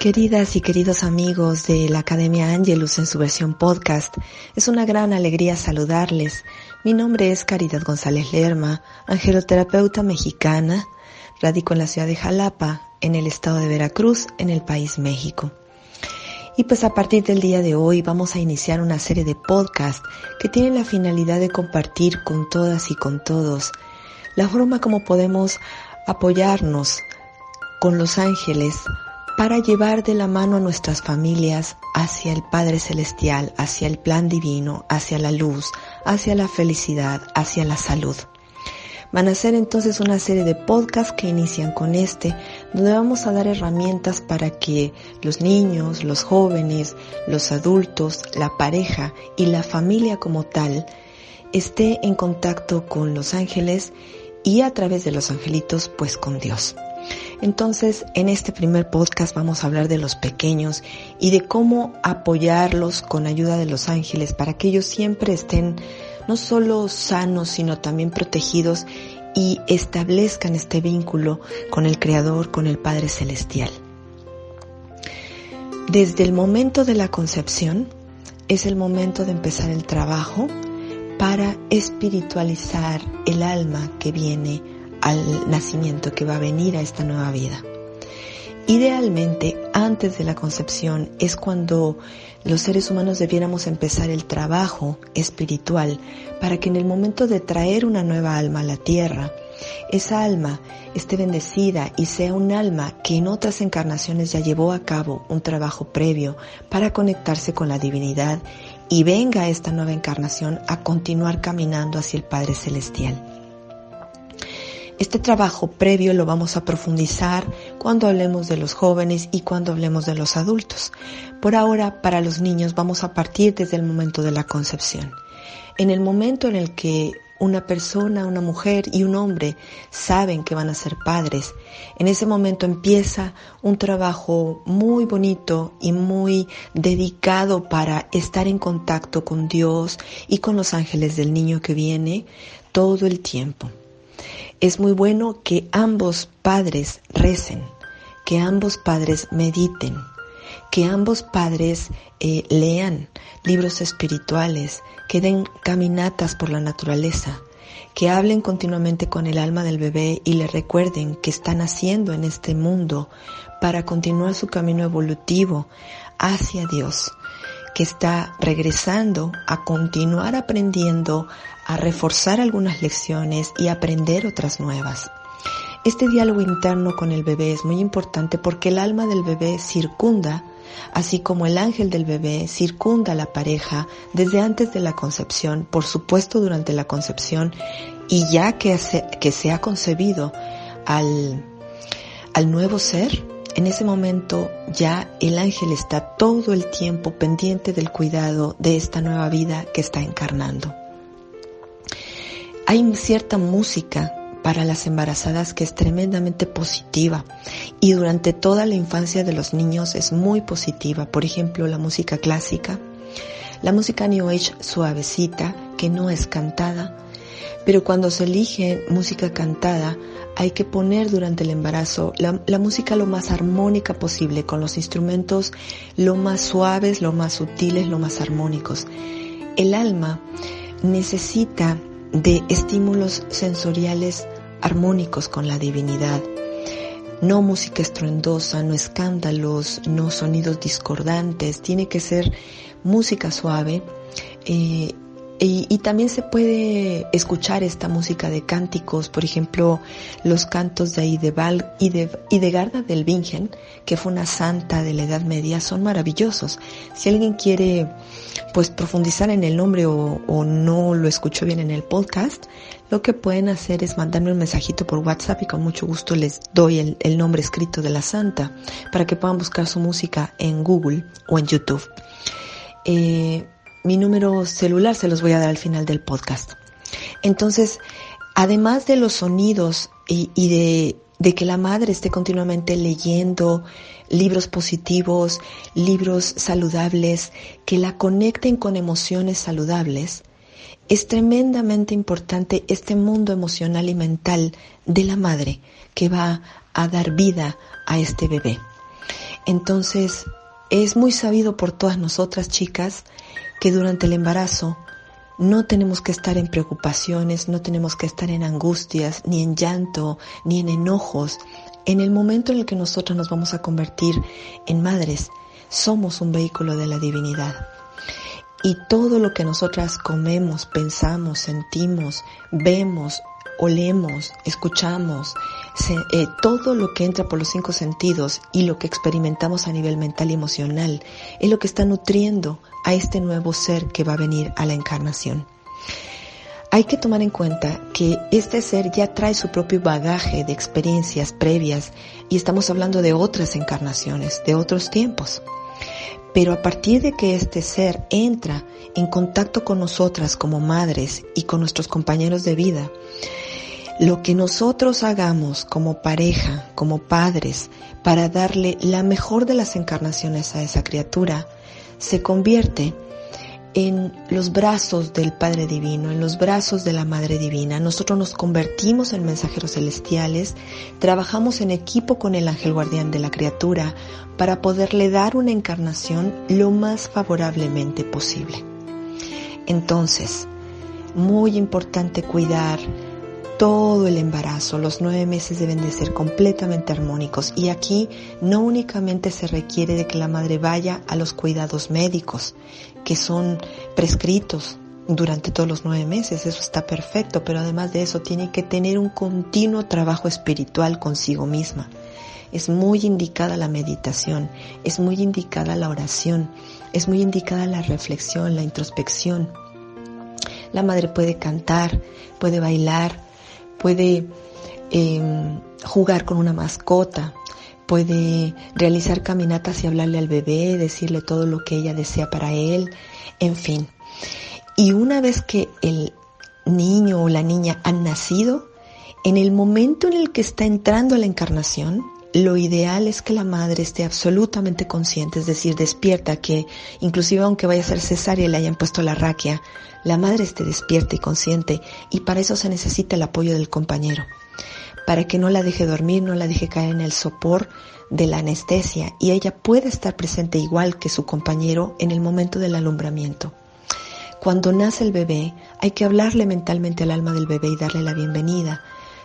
Queridas y queridos amigos de la Academia Angelus en su versión podcast, es una gran alegría saludarles. Mi nombre es Caridad González Lerma, angeloterapeuta mexicana, radico en la ciudad de Jalapa, en el estado de Veracruz, en el país México. Y pues a partir del día de hoy vamos a iniciar una serie de podcasts que tienen la finalidad de compartir con todas y con todos la forma como podemos apoyarnos con los ángeles para llevar de la mano a nuestras familias hacia el Padre Celestial, hacia el plan divino, hacia la luz, hacia la felicidad, hacia la salud. Van a ser entonces una serie de podcasts que inician con este, donde vamos a dar herramientas para que los niños, los jóvenes, los adultos, la pareja y la familia como tal esté en contacto con los ángeles y a través de los angelitos pues con Dios. Entonces, en este primer podcast vamos a hablar de los pequeños y de cómo apoyarlos con ayuda de los ángeles para que ellos siempre estén no solo sanos, sino también protegidos y establezcan este vínculo con el Creador, con el Padre Celestial. Desde el momento de la concepción es el momento de empezar el trabajo para espiritualizar el alma que viene al nacimiento que va a venir a esta nueva vida. Idealmente, antes de la concepción es cuando los seres humanos debiéramos empezar el trabajo espiritual para que en el momento de traer una nueva alma a la tierra, esa alma esté bendecida y sea un alma que en otras encarnaciones ya llevó a cabo un trabajo previo para conectarse con la divinidad y venga esta nueva encarnación a continuar caminando hacia el Padre Celestial. Este trabajo previo lo vamos a profundizar cuando hablemos de los jóvenes y cuando hablemos de los adultos. Por ahora, para los niños vamos a partir desde el momento de la concepción. En el momento en el que una persona, una mujer y un hombre saben que van a ser padres, en ese momento empieza un trabajo muy bonito y muy dedicado para estar en contacto con Dios y con los ángeles del niño que viene todo el tiempo es muy bueno que ambos padres recen, que ambos padres mediten, que ambos padres eh, lean libros espirituales, que den caminatas por la naturaleza, que hablen continuamente con el alma del bebé y le recuerden que están haciendo en este mundo para continuar su camino evolutivo hacia Dios, que está regresando a continuar aprendiendo a reforzar algunas lecciones y aprender otras nuevas. Este diálogo interno con el bebé es muy importante porque el alma del bebé circunda, así como el ángel del bebé circunda a la pareja desde antes de la concepción, por supuesto durante la concepción y ya que, se ha concebido al nuevo ser, en ese momento ya el ángel está todo el tiempo pendiente del cuidado de esta nueva vida que está encarnando. Hay cierta música para las embarazadas que es tremendamente positiva y durante toda la infancia de los niños es muy positiva. Por ejemplo, la música clásica, la música New Age suavecita que no es cantada, pero cuando se elige música cantada hay que poner durante el embarazo la, música lo más armónica posible, con los instrumentos lo más suaves, lo más sutiles, lo más armónicos. El alma necesita de estímulos sensoriales armónicos con la divinidad. No música estruendosa, no escándalos, no sonidos discordantes, tiene que ser música suave, eh, y, también se puede escuchar esta música de cánticos, por ejemplo, los cantos de Ideval, de Garda del Bingen, que fue una santa de la Edad Media, son maravillosos. Si alguien quiere pues profundizar en el nombre o, no lo escuchó bien en el podcast, lo que pueden hacer es mandarme un mensajito por WhatsApp y con mucho gusto les doy el, nombre escrito de la santa para que puedan buscar su música en Google o en YouTube. Eh, mi número celular se los voy a dar al final del podcast. Entonces, además de los sonidos y, de, que la madre esté continuamente leyendo libros positivos, libros saludables, que la conecten con emociones saludables, es tremendamente importante este mundo emocional y mental de la madre que va a dar vida a este bebé. Entonces, es muy sabido por todas nosotras chicas que durante el embarazo no tenemos que estar en preocupaciones, no tenemos que estar en angustias, ni en llanto, ni en enojos. En el momento en el que nosotros nos vamos a convertir en madres, somos un vehículo de la divinidad. Y todo lo que nosotras comemos, pensamos, sentimos, vemos, olemos, escuchamos, eh, todo lo que entra por los cinco sentidos y lo que experimentamos a nivel mental y emocional es lo que está nutriendo a este nuevo ser que va a venir a la encarnación. Hay que tomar en cuenta que este ser ya trae su propio bagaje de experiencias previas y estamos hablando de otras encarnaciones, de otros tiempos. Pero a partir de que este ser entra en contacto con nosotras como madres y con nuestros compañeros de vida, lo que nosotros hagamos como pareja, como padres, para darle la mejor de las encarnaciones a esa criatura, se convierte en los brazos del Padre Divino, en los brazos de la Madre Divina. Nosotros nos convertimos en mensajeros celestiales, trabajamos en equipo con el ángel guardián de la criatura para poderle dar una encarnación lo más favorablemente posible. Entonces, muy importante cuidar todo el embarazo, los nueve meses deben de ser completamente armónicos y aquí no únicamente se requiere de que la madre vaya a los cuidados médicos que son prescritos durante todos los nueve meses, eso está perfecto, pero además de eso tiene que tener un continuo trabajo espiritual consigo misma. Es muy indicada la meditación, es muy indicada la oración, es muy indicada la reflexión, la introspección. La madre puede cantar, puede bailar, puede em, jugar con una mascota, puede realizar caminatas y hablarle al bebé, decirle todo lo que ella desea para él, en fin. Y una vez que el niño o la niña han nacido, en el momento en el que está entrando a la encarnación, lo ideal es que la madre esté absolutamente consciente, es decir, despierta, que inclusive aunque vaya a ser cesárea y le hayan puesto la raquia, la madre esté despierta y consciente y para eso se necesita el apoyo del compañero, para que no la deje dormir, no la deje caer en el sopor de la anestesia y ella puede estar presente igual que su compañero en el momento del alumbramiento. Cuando nace el bebé, hay que hablarle mentalmente al alma del bebé y darle la bienvenida,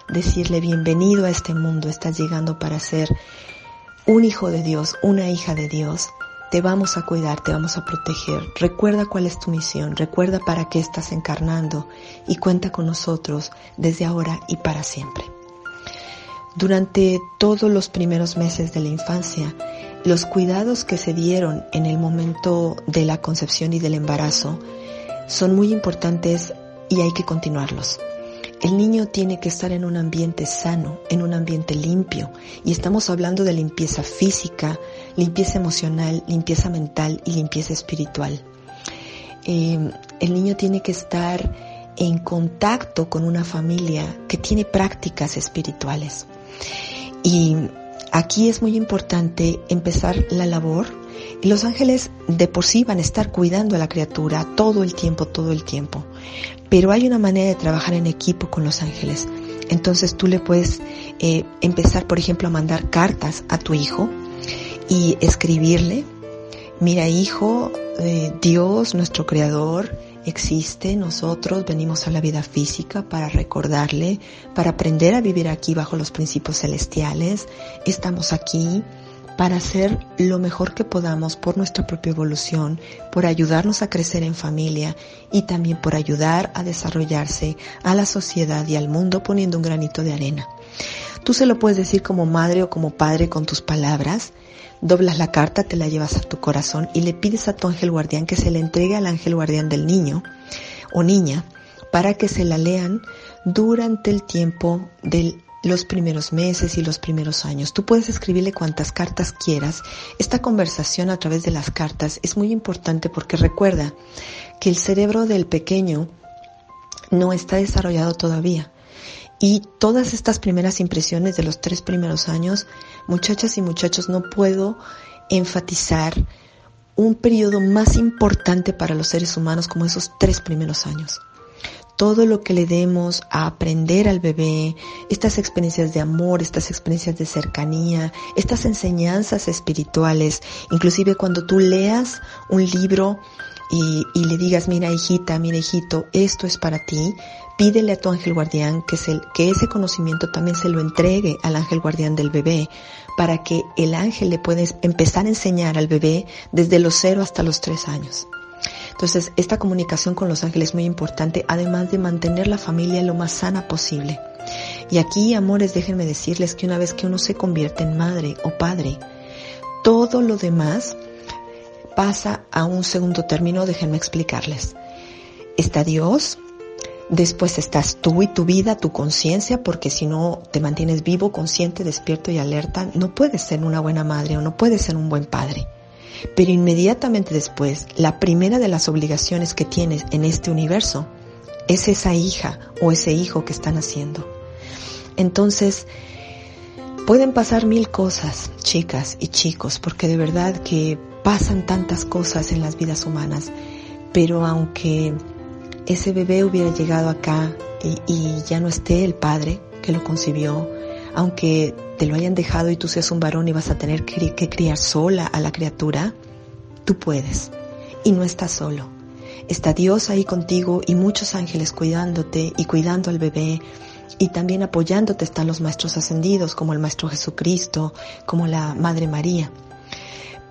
decirle bienvenido a este mundo, estás llegando para ser un hijo de Dios, una hija de Dios, te vamos a cuidar, te vamos a proteger. Recuerda cuál es tu misión, recuerda para qué estás encarnando y cuenta con nosotros desde ahora y para siempre. Durante todos los primeros meses de la infancia, los cuidados que se dieron en el momento de la concepción y del embarazo son muy importantes y hay que continuarlos. El niño tiene que estar en un ambiente sano, en un ambiente limpio. Y estamos hablando de limpieza física, limpieza emocional, limpieza mental y limpieza espiritual. Eh, el niño tiene que estar en contacto con una familia que tiene prácticas espirituales. Y aquí es muy importante empezar la labor. Los ángeles de por sí van a estar cuidando a la criatura todo el tiempo, todo el tiempo. Pero hay una manera de trabajar en equipo con los ángeles. Entonces tú le puedes eh, empezar, por ejemplo, a mandar cartas a tu hijo y escribirle, mira hijo, eh, Dios, nuestro creador, existe, nosotros venimos a la vida física para recordarle, para aprender a vivir aquí bajo los principios celestiales, estamos aquí para hacer lo mejor que podamos por nuestra propia evolución, por ayudarnos a crecer en familia y también por ayudar a desarrollarse a la sociedad y al mundo poniendo un granito de arena. Tú se lo puedes decir como madre o como padre con tus palabras, doblas la carta, te la llevas a tu corazón y le pides a tu ángel guardián que se le entregue al ángel guardián del niño o niña para que se la lean durante el tiempo de los primeros meses y los primeros años. Tú puedes escribirle cuantas cartas quieras. Esta conversación a través de las cartas es muy importante porque recuerda que el cerebro del pequeño no está desarrollado todavía. Y todas estas primeras impresiones de los tres primeros años, muchachas y muchachos, no puedo enfatizar un periodo más importante para los seres humanos como esos tres primeros años todo lo que le demos a aprender al bebé, estas experiencias de amor, estas experiencias de cercanía, estas enseñanzas espirituales, inclusive cuando tú leas un libro y, le digas, mira hijita, mira hijito, esto es para ti, pídele a tu ángel guardián que, que ese conocimiento también se lo entregue al ángel guardián del bebé, para que el ángel le pueda empezar a enseñar al bebé desde los cero hasta los tres años. Entonces, esta comunicación con los ángeles es muy importante, además de mantener la familia lo más sana posible. Y aquí, amores, déjenme decirles que una vez que uno se convierte en madre o padre, todo lo demás pasa a un segundo término, déjenme explicarles. Está Dios, después estás tú y tu vida, tu conciencia, porque si no te mantienes vivo, consciente, despierto y alerta, no puedes ser una buena madre o no puedes ser un buen padre. Pero inmediatamente después, la primera de las obligaciones que tienes en este universo es esa hija o ese hijo que están haciendo. Entonces, pueden pasar mil cosas, chicas y chicos, porque de verdad que pasan tantas cosas en las vidas humanas, pero aunque ese bebé hubiera llegado acá y, ya no esté el padre que lo concibió, aunque te lo hayan dejado y tú seas un varón y vas a tener que, criar sola a la criatura, tú puedes. Y no estás solo. Está Dios ahí contigo y muchos ángeles cuidándote y cuidando al bebé. Y también apoyándote están los maestros ascendidos, como el Maestro Jesucristo, como la Madre María.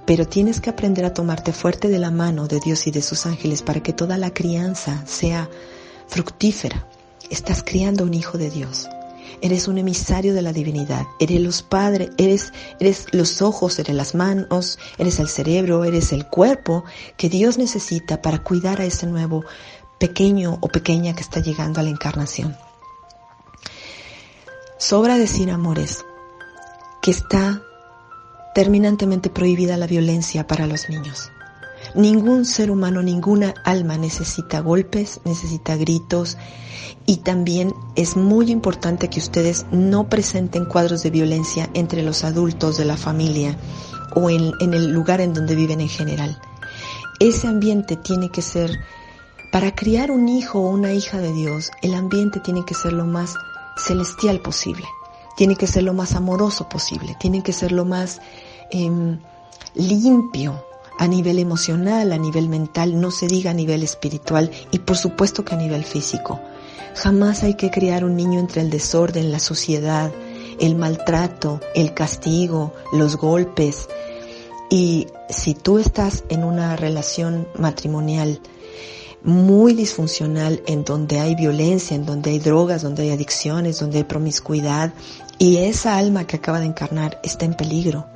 Pero tienes que aprender a tomarte fuerte de la mano de Dios y de sus ángeles para que toda la crianza sea fructífera. Estás criando un hijo de Dios. Eres un emisario de la divinidad. Eres los padres, eres, eres los ojos, eres las manos, eres el cerebro, eres el cuerpo que Dios necesita para cuidar a ese nuevo pequeño o pequeña que está llegando a la encarnación. Sobra decir, amores, que está terminantemente prohibida la violencia para los niños. Ningún ser humano, ninguna alma necesita golpes, necesita gritos, y también es muy importante que ustedes no presenten cuadros de violencia entre los adultos de la familia o en, el lugar en donde viven en general. Ese ambiente tiene que ser, para criar un hijo o una hija de Dios, el ambiente tiene que ser lo más celestial posible, tiene que ser lo más amoroso posible, tiene que ser lo más em, limpio a nivel emocional, a nivel mental, no se diga a nivel espiritual y por supuesto que a nivel físico. Jamás hay que criar un niño entre el desorden, la suciedad, el maltrato, el castigo, los golpes. Y si tú estás en una relación matrimonial muy disfuncional, en donde hay violencia, en donde hay drogas, donde hay adicciones, donde hay promiscuidad, y esa alma que acaba de encarnar está en peligro,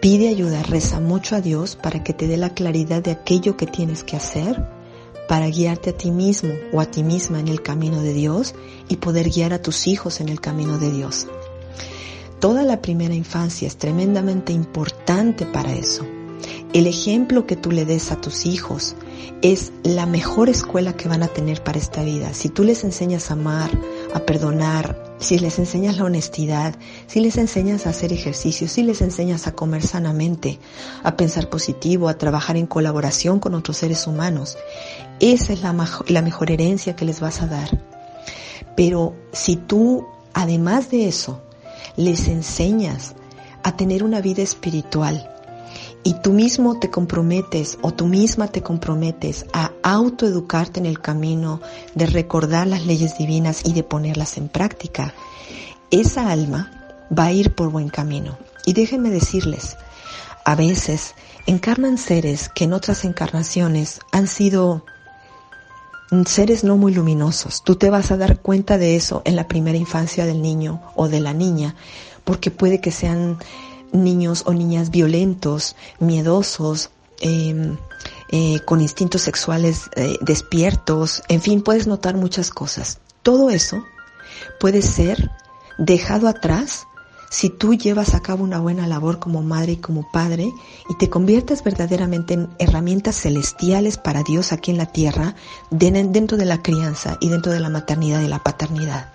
pide ayuda, reza mucho a Dios para que te dé la claridad de aquello que tienes que hacer para guiarte a ti mismo o a ti misma en el camino de Dios y poder guiar a tus hijos en el camino de Dios. Toda la primera infancia es tremendamente importante para eso. El ejemplo que tú le des a tus hijos es la mejor escuela que van a tener para esta vida. Si tú les enseñas a amar, a perdonar, si les enseñas la honestidad, si les enseñas a hacer ejercicio, si les enseñas a comer sanamente, a pensar positivo, a trabajar en colaboración con otros seres humanos, esa es la, mejor herencia que les vas a dar. Pero si tú, además de eso, les enseñas a tener una vida espiritual, y tú mismo te comprometes o tú misma te comprometes a autoeducarte en el camino de recordar las leyes divinas y de ponerlas en práctica, esa alma va a ir por buen camino Y déjenme decirles, a veces encarnan seres que en otras encarnaciones han sido seres no muy luminosos. Tú te vas a dar cuenta de eso en la primera infancia del niño o de la niña, porque puede que sean niños o niñas violentos, miedosos, em, eh, con instintos sexuales eh, despiertos, en fin, puedes notar muchas cosas. Todo eso puede ser dejado atrás si tú llevas a cabo una buena labor como madre y como padre y te conviertes verdaderamente en herramientas celestiales para Dios aquí en la tierra, dentro de la crianza y dentro de la maternidad y la paternidad.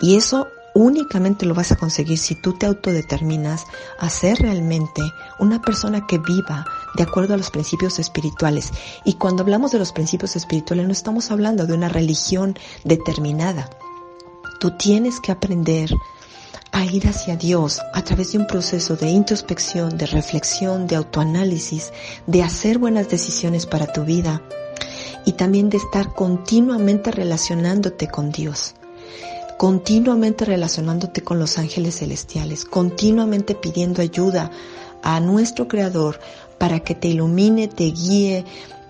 Y eso únicamente lo vas a conseguir si tú te autodeterminas a ser realmente una persona que viva de acuerdo a los principios espirituales. Y cuando hablamos de los principios espirituales no estamos hablando de una religión determinada. Tú tienes que aprender a ir hacia Dios a través de un proceso de introspección, de reflexión, de autoanálisis, de hacer buenas decisiones para tu vida y también de estar continuamente relacionándote con Dios, continuamente relacionándote con los ángeles celestiales, continuamente pidiendo ayuda a nuestro Creador para que te ilumine, te guíe,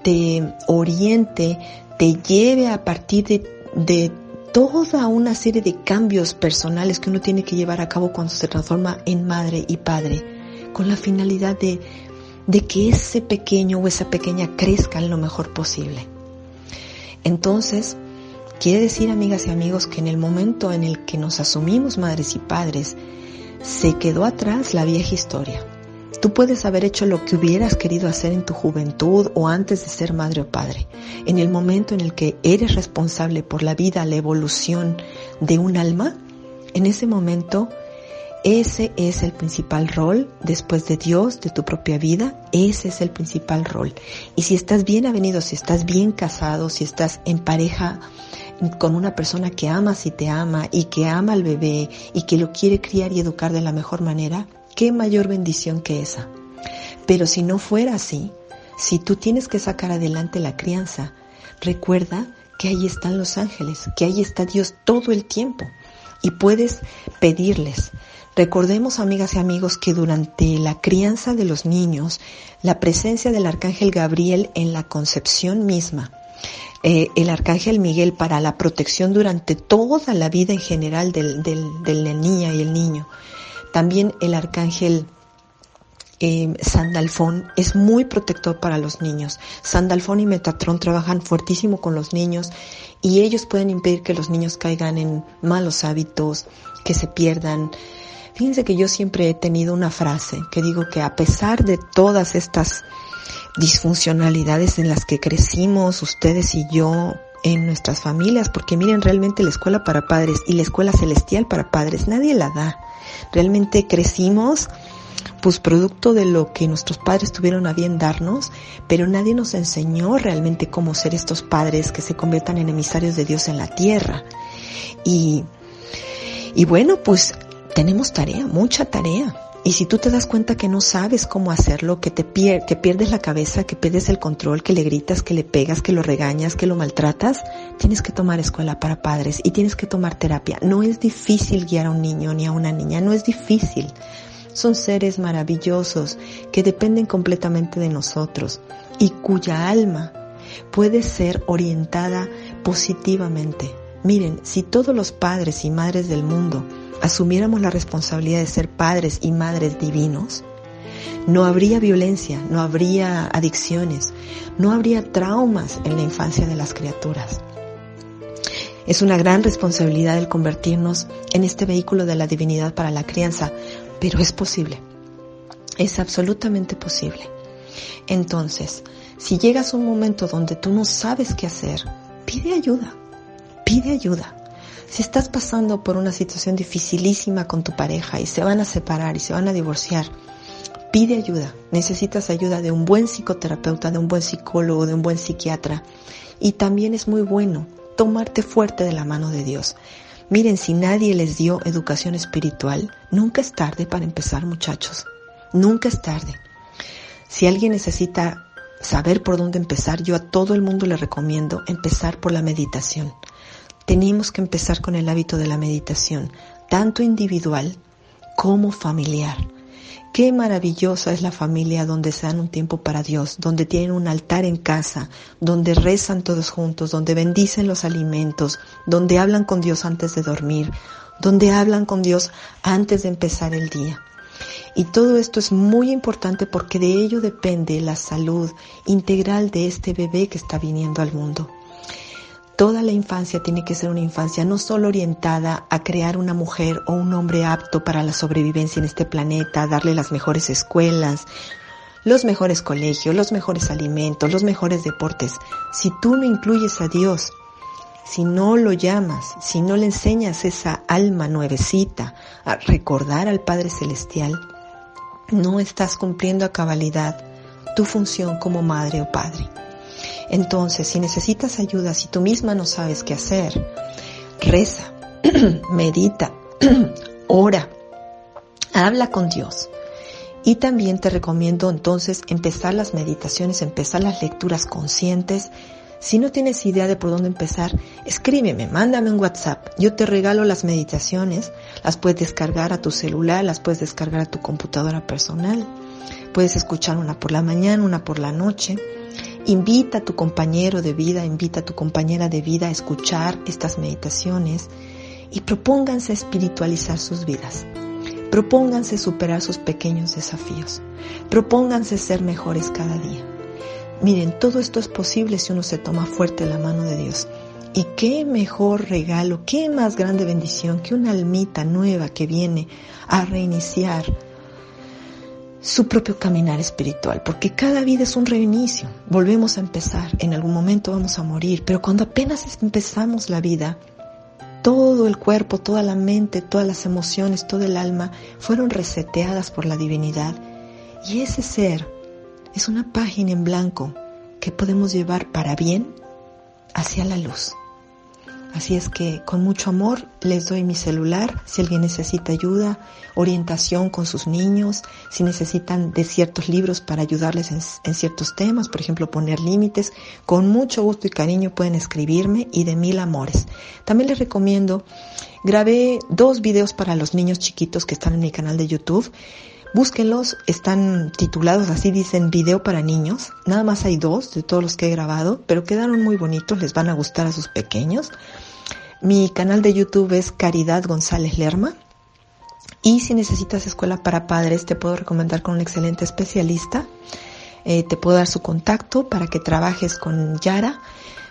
te oriente, te lleve a partir de, de toda una serie de cambios personales que uno tiene que llevar a cabo cuando se transforma en madre y padre, con la finalidad de, de que ese pequeño o esa pequeña crezca lo mejor posible. Entonces, quiere decir, amigas y amigos, que en el momento en el que nos asumimos madres y padres, se quedó atrás la vieja historia Tú puedes haber hecho lo que hubieras querido hacer en tu juventud o antes de ser madre o padre. En el momento en el que eres responsable por la vida, la evolución de un alma, en ese momento ese es el principal rol después de Dios, de tu propia vida, ese es el principal rol. Y si estás bien avenido, si estás bien casado, si estás en pareja con una persona que amas y te ama y que ama al bebé y que lo quiere criar y educar de la mejor manera, qué mayor bendición que esa. Pero si no fuera así, si tú tienes que sacar adelante la crianza, recuerda que ahí están los ángeles, que ahí está Dios todo el tiempo y puedes pedirles. Recordemos, amigas y amigos, que durante la crianza de los niños, la presencia del arcángel Gabriel en la concepción misma, eh, el arcángel Miguel para la protección durante toda la vida en general del, del, de la niña y el niño, también el arcángel eh, Sandalfón es muy protector para los niños. Sandalfón y Metatrón trabajan fuertísimo con los niños y ellos pueden impedir que los niños caigan en malos hábitos, que se pierdan. Fíjense que yo siempre he tenido una frase que digo que a pesar de todas estas disfuncionalidades en las que crecimos ustedes y yo en nuestras familias, porque miren realmente la escuela para padres y la escuela celestial para padres, nadie la da. Realmente crecimos pues producto de lo que nuestros padres tuvieron a bien darnos, pero nadie nos enseñó realmente cómo ser estos padres que se conviertan en emisarios de Dios en la tierra. Y, y bueno, pues tenemos tarea, mucha tarea. Y si tú te das cuenta que no sabes cómo hacerlo, que te que pierdes la cabeza, que pierdes el control, que le gritas, que le pegas, que lo regañas, que lo maltratas, tienes que tomar escuela para padres y tienes que tomar terapia. No es difícil guiar a un niño ni a una niña, no es difícil. Son seres maravillosos que dependen completamente de nosotros y cuya alma puede ser orientada positivamente. Miren, si todos los padres y madres del mundo asumiéramos la responsabilidad de ser padres y madres divinos, no habría violencia, no habría adicciones, no habría traumas en la infancia de las criaturas. Es una gran responsabilidad el convertirnos en este vehículo de la divinidad para la crianza, pero es posible. Es absolutamente posible. Entonces, si llegas a un momento donde tú no sabes qué hacer, pide ayuda. Pide ayuda. Si estás pasando por una situación dificilísima con tu pareja y se van a separar y se van a divorciar, pide ayuda. Necesitas ayuda de un buen psicoterapeuta, de un buen psicólogo, de un buen psiquiatra. Y también es muy bueno tomarte fuerte de la mano de Dios. Miren, si nadie les dio educación espiritual, nunca es tarde para empezar, muchachos. Nunca es tarde. Si alguien necesita saber por dónde empezar, yo a todo el mundo le recomiendo empezar por la meditación tenemos que empezar con el hábito de la meditación, tanto individual como familiar. Qué maravillosa es la familia donde se dan un tiempo para Dios, donde tienen un altar en casa, donde rezan todos juntos, donde bendicen los alimentos, donde hablan con Dios antes de dormir, donde hablan con Dios antes de empezar el día. Y todo esto es muy importante porque de ello depende la salud integral de este bebé que está viniendo al mundo. Toda la infancia tiene que ser una infancia no solo orientada a crear una mujer o un hombre apto para la sobrevivencia en este planeta, darle las mejores escuelas, los mejores colegios, los mejores alimentos, los mejores deportes. Si tú no incluyes a Dios, si no lo llamas, si no le enseñas esa alma nuevecita a recordar al Padre Celestial, no estás cumpliendo a cabalidad tu función como madre o padre. Entonces, si necesitas ayuda, si tú misma no sabes qué hacer, reza, medita, ora, habla con Dios. Y también te recomiendo entonces empezar las meditaciones, empezar las lecturas conscientes. Si no tienes idea de por dónde empezar, escríbeme, mándame un WhatsApp. Yo te regalo las meditaciones, las puedes descargar a tu celular, las puedes descargar a tu computadora personal. Puedes escuchar una por la mañana, una por la noche. Invita a tu compañero de vida, invita a tu compañera de vida a escuchar estas meditaciones y propónganse espiritualizar sus vidas. Propónganse superar sus pequeños desafíos. Propónganse ser mejores cada día. Miren, todo esto es posible si uno se toma fuerte la mano de Dios. Y qué mejor regalo, qué más grande bendición que una almita nueva que viene a reiniciar su propio caminar espiritual, porque cada vida es un reinicio, volvemos a empezar, en algún momento vamos a morir, pero cuando apenas empezamos la vida, todo el cuerpo, toda la mente, todas las emociones, todo el alma fueron reseteadas por la divinidad y ese ser es una página en blanco que podemos llevar para bien hacia la luz. Así es que con mucho amor les doy mi celular si alguien necesita ayuda, orientación con sus niños, si necesitan de ciertos libros para ayudarles en, ciertos temas, por ejemplo poner límites, con mucho gusto y cariño pueden escribirme y de mil amores. También les recomiendo, grabé dos videos para los niños chiquitos que están en mi canal de YouTube. Búsquenlos, están titulados así, dicen video para niños. Nada más hay dos de todos los que he grabado, pero quedaron muy bonitos, les van a gustar a sus pequeños. Mi canal de YouTube es Caridad González Lerma. Y si necesitas escuela para padres, te puedo recomendar con un excelente especialista. Eh, te puedo dar su contacto para que trabajes con Yara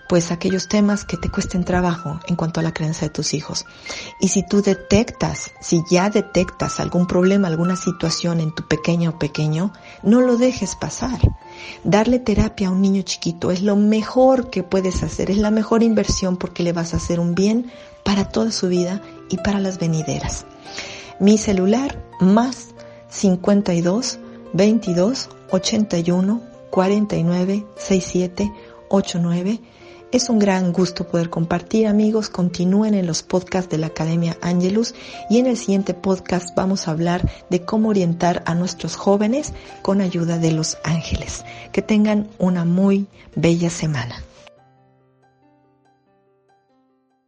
pues aquellos temas que te cuesten trabajo en cuanto a la creencia de tus hijos. Y si tú detectas, si ya detectas algún problema, alguna situación en tu pequeña o pequeño, no lo dejes pasar. Darle terapia a un niño chiquito es lo mejor que puedes hacer, es la mejor inversión porque le vas a hacer un bien para toda su vida y para las venideras. Mi celular más 52 22 81 49 67 89 es un gran gusto poder compartir amigos, continúen en los podcasts de la Academia Angelus y en el siguiente podcast vamos a hablar de cómo orientar a nuestros jóvenes con ayuda de los ángeles. Que tengan una muy bella semana.